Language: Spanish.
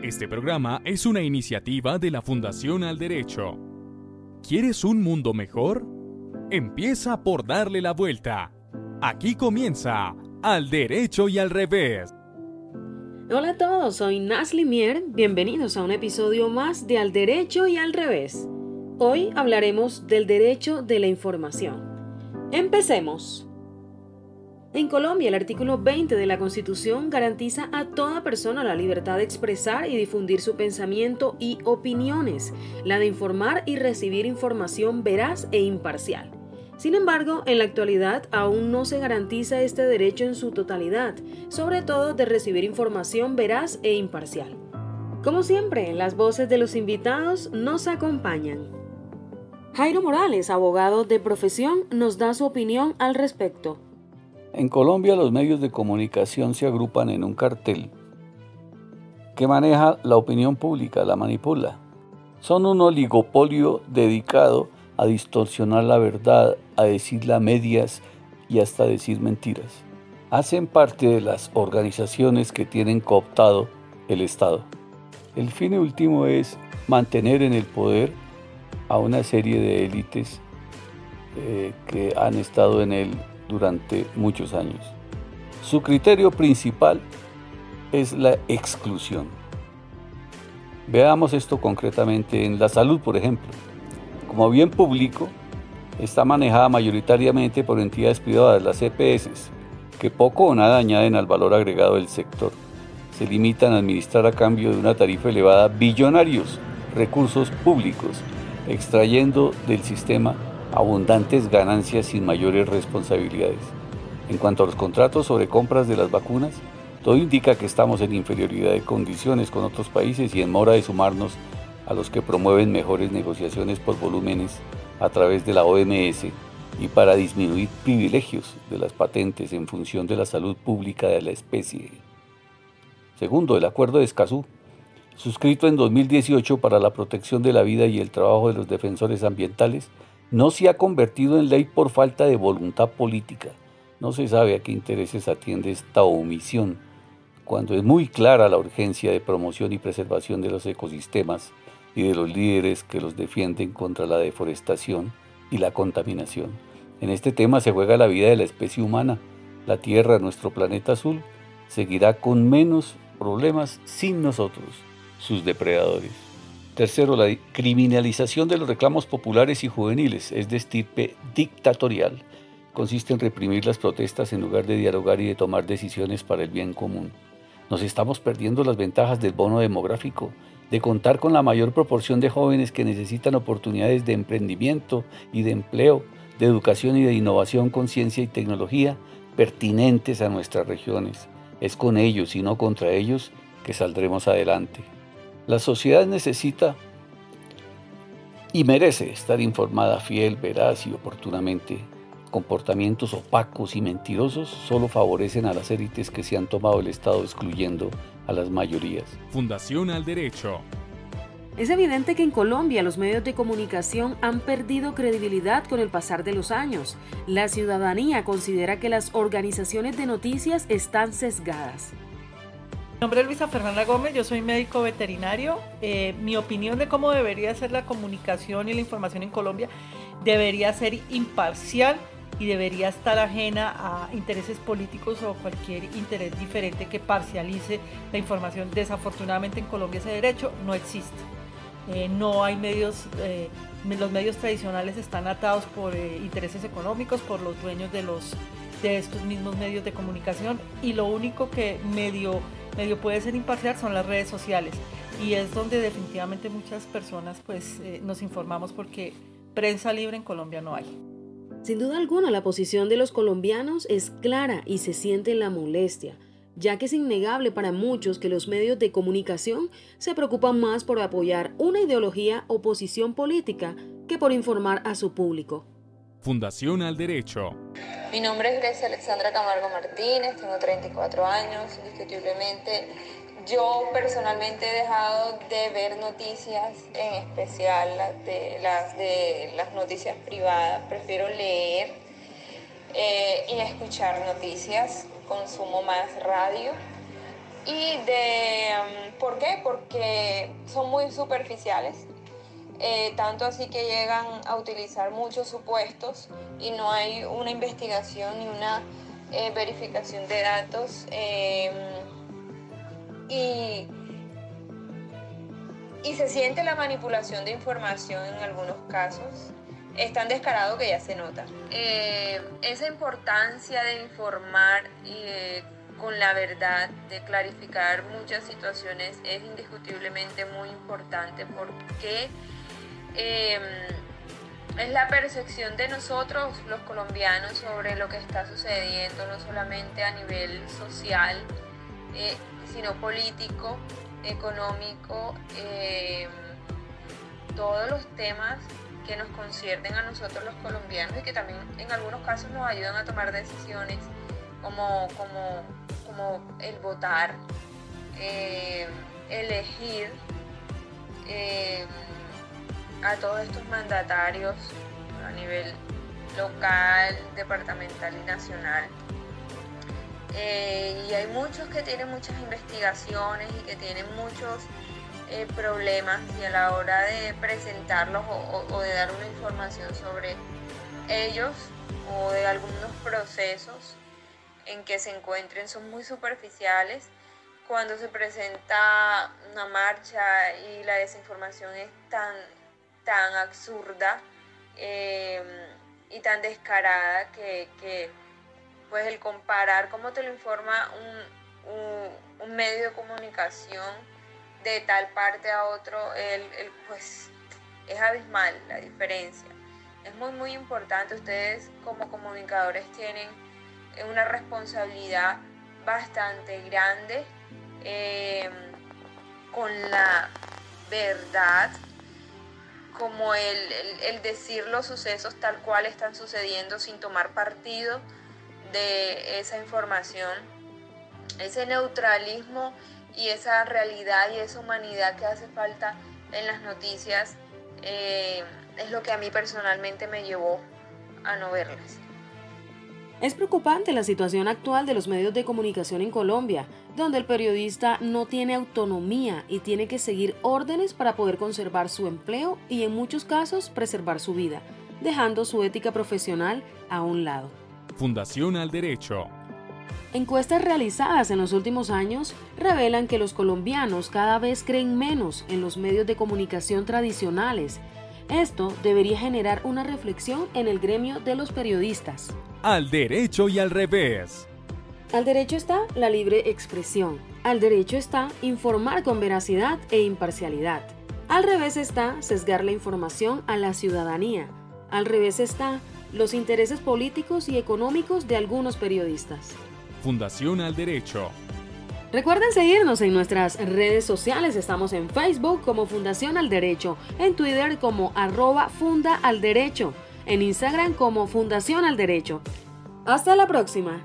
Este programa es una iniciativa de la Fundación Al Derecho. ¿Quieres un mundo mejor? Empieza por darle la vuelta. Aquí comienza Al Derecho y al Revés. Hola a todos, soy Nasli Mier. Bienvenidos a un episodio más de Al Derecho y al Revés. Hoy hablaremos del derecho de la información. Empecemos. En Colombia, el artículo 20 de la Constitución garantiza a toda persona la libertad de expresar y difundir su pensamiento y opiniones, la de informar y recibir información veraz e imparcial. Sin embargo, en la actualidad aún no se garantiza este derecho en su totalidad, sobre todo de recibir información veraz e imparcial. Como siempre, las voces de los invitados nos acompañan. Jairo Morales, abogado de profesión, nos da su opinión al respecto. En Colombia los medios de comunicación se agrupan en un cartel que maneja la opinión pública, la manipula. Son un oligopolio dedicado a distorsionar la verdad, a decirla medias y hasta decir mentiras. Hacen parte de las organizaciones que tienen cooptado el Estado. El fin último es mantener en el poder a una serie de élites eh, que han estado en él durante muchos años. Su criterio principal es la exclusión. Veamos esto concretamente en la salud, por ejemplo. Como bien público, está manejada mayoritariamente por entidades privadas, las EPS, que poco o nada añaden al valor agregado del sector. Se limitan a administrar a cambio de una tarifa elevada billonarios recursos públicos, extrayendo del sistema abundantes ganancias sin mayores responsabilidades. En cuanto a los contratos sobre compras de las vacunas, todo indica que estamos en inferioridad de condiciones con otros países y en mora de sumarnos a los que promueven mejores negociaciones por volúmenes a través de la OMS y para disminuir privilegios de las patentes en función de la salud pública de la especie. Segundo, el Acuerdo de Escazú, suscrito en 2018 para la protección de la vida y el trabajo de los defensores ambientales, no se ha convertido en ley por falta de voluntad política. No se sabe a qué intereses atiende esta omisión, cuando es muy clara la urgencia de promoción y preservación de los ecosistemas y de los líderes que los defienden contra la deforestación y la contaminación. En este tema se juega la vida de la especie humana. La Tierra, nuestro planeta azul, seguirá con menos problemas sin nosotros, sus depredadores. Tercero, la criminalización de los reclamos populares y juveniles es de estirpe dictatorial. Consiste en reprimir las protestas en lugar de dialogar y de tomar decisiones para el bien común. Nos estamos perdiendo las ventajas del bono demográfico, de contar con la mayor proporción de jóvenes que necesitan oportunidades de emprendimiento y de empleo, de educación y de innovación con ciencia y tecnología pertinentes a nuestras regiones. Es con ellos y no contra ellos que saldremos adelante. La sociedad necesita y merece estar informada fiel, veraz y oportunamente. Comportamientos opacos y mentirosos solo favorecen a las élites que se han tomado el Estado excluyendo a las mayorías. Fundación al Derecho. Es evidente que en Colombia los medios de comunicación han perdido credibilidad con el pasar de los años. La ciudadanía considera que las organizaciones de noticias están sesgadas. Mi nombre es Luisa Fernanda Gómez, yo soy médico veterinario. Eh, mi opinión de cómo debería ser la comunicación y la información en Colombia debería ser imparcial y debería estar ajena a intereses políticos o cualquier interés diferente que parcialice la información. Desafortunadamente en Colombia ese derecho no existe. Eh, no hay medios, eh, los medios tradicionales están atados por intereses económicos, por los dueños de, los, de estos mismos medios de comunicación y lo único que medio medio puede ser imparcial son las redes sociales y es donde definitivamente muchas personas pues eh, nos informamos porque prensa libre en Colombia no hay. Sin duda alguna la posición de los colombianos es clara y se siente la molestia, ya que es innegable para muchos que los medios de comunicación se preocupan más por apoyar una ideología o posición política que por informar a su público. Fundación al Derecho. Mi nombre es Grecia Alexandra Camargo Martínez, tengo 34 años, indiscutiblemente. Yo personalmente he dejado de ver noticias, en especial las de las, de las noticias privadas. Prefiero leer eh, y escuchar noticias, consumo más radio Y de, mm, ¿por qué? Porque son muy superficiales, eh, tanto así que llegan a utilizar muchos supuestos y no hay una investigación ni una eh, verificación de datos. Em, y, y se siente la manipulación de información en algunos casos es tan descarado que ya se nota. Eh, esa importancia de informar con la verdad, de clarificar muchas situaciones es indiscutiblemente muy importante porque em, es la percepción de nosotros los colombianos sobre lo que está sucediendo, no solamente a nivel social, eh, sino político, económico, em, todos los temas que nos conciernen a nosotros los colombianos y que también en algunos casos nos ayudan a tomar decisiones como, como, como el votar, eh, elegir a todos estos mandatarios a nivel local, departamental y nacional. Eh, y hay muchos que tienen muchas investigaciones y que tienen muchos eh, problemas y a la hora de presentarlos o, de dar una información sobre ellos o de algunos procesos en que se encuentren son muy superficiales. Cuando se presenta una marcha y la desinformación es tan, tan absurda em, y tan descarada que, pues el comparar cómo te lo informa un, un medio de comunicación de tal parte a otro, el, pues es abismal la diferencia. Es muy, muy importante. Ustedes como comunicadores tienen una responsabilidad bastante grande em, con la verdad, como el, el, decir los sucesos tal cual están sucediendo sin tomar partido de esa información. Ese neutralismo y esa realidad y esa humanidad que hace falta en las noticias eh, es lo que a mí personalmente me llevó a no verlas. Es preocupante la situación actual de los medios de comunicación en Colombia, donde el periodista no tiene autonomía y tiene que seguir órdenes para poder conservar su empleo y en muchos casos preservar su vida, dejando su ética profesional a un lado. Fundación al Derecho Encuestas realizadas en los últimos años revelan que los colombianos cada vez creen menos en los medios de comunicación tradicionales. Esto debería generar una reflexión en el gremio de los periodistas. Al derecho y al revés. Al derecho está la libre expresión. Al derecho está informar con veracidad e imparcialidad. Al revés está sesgar la información a la ciudadanía. Al revés está los intereses políticos y económicos de algunos periodistas. Fundación al Derecho. Recuerden seguirnos en nuestras redes sociales. Estamos en Facebook como Fundación al Derecho, en Twitter como arroba Funda al Derecho, en Instagram como Fundación al Derecho. Hasta la próxima.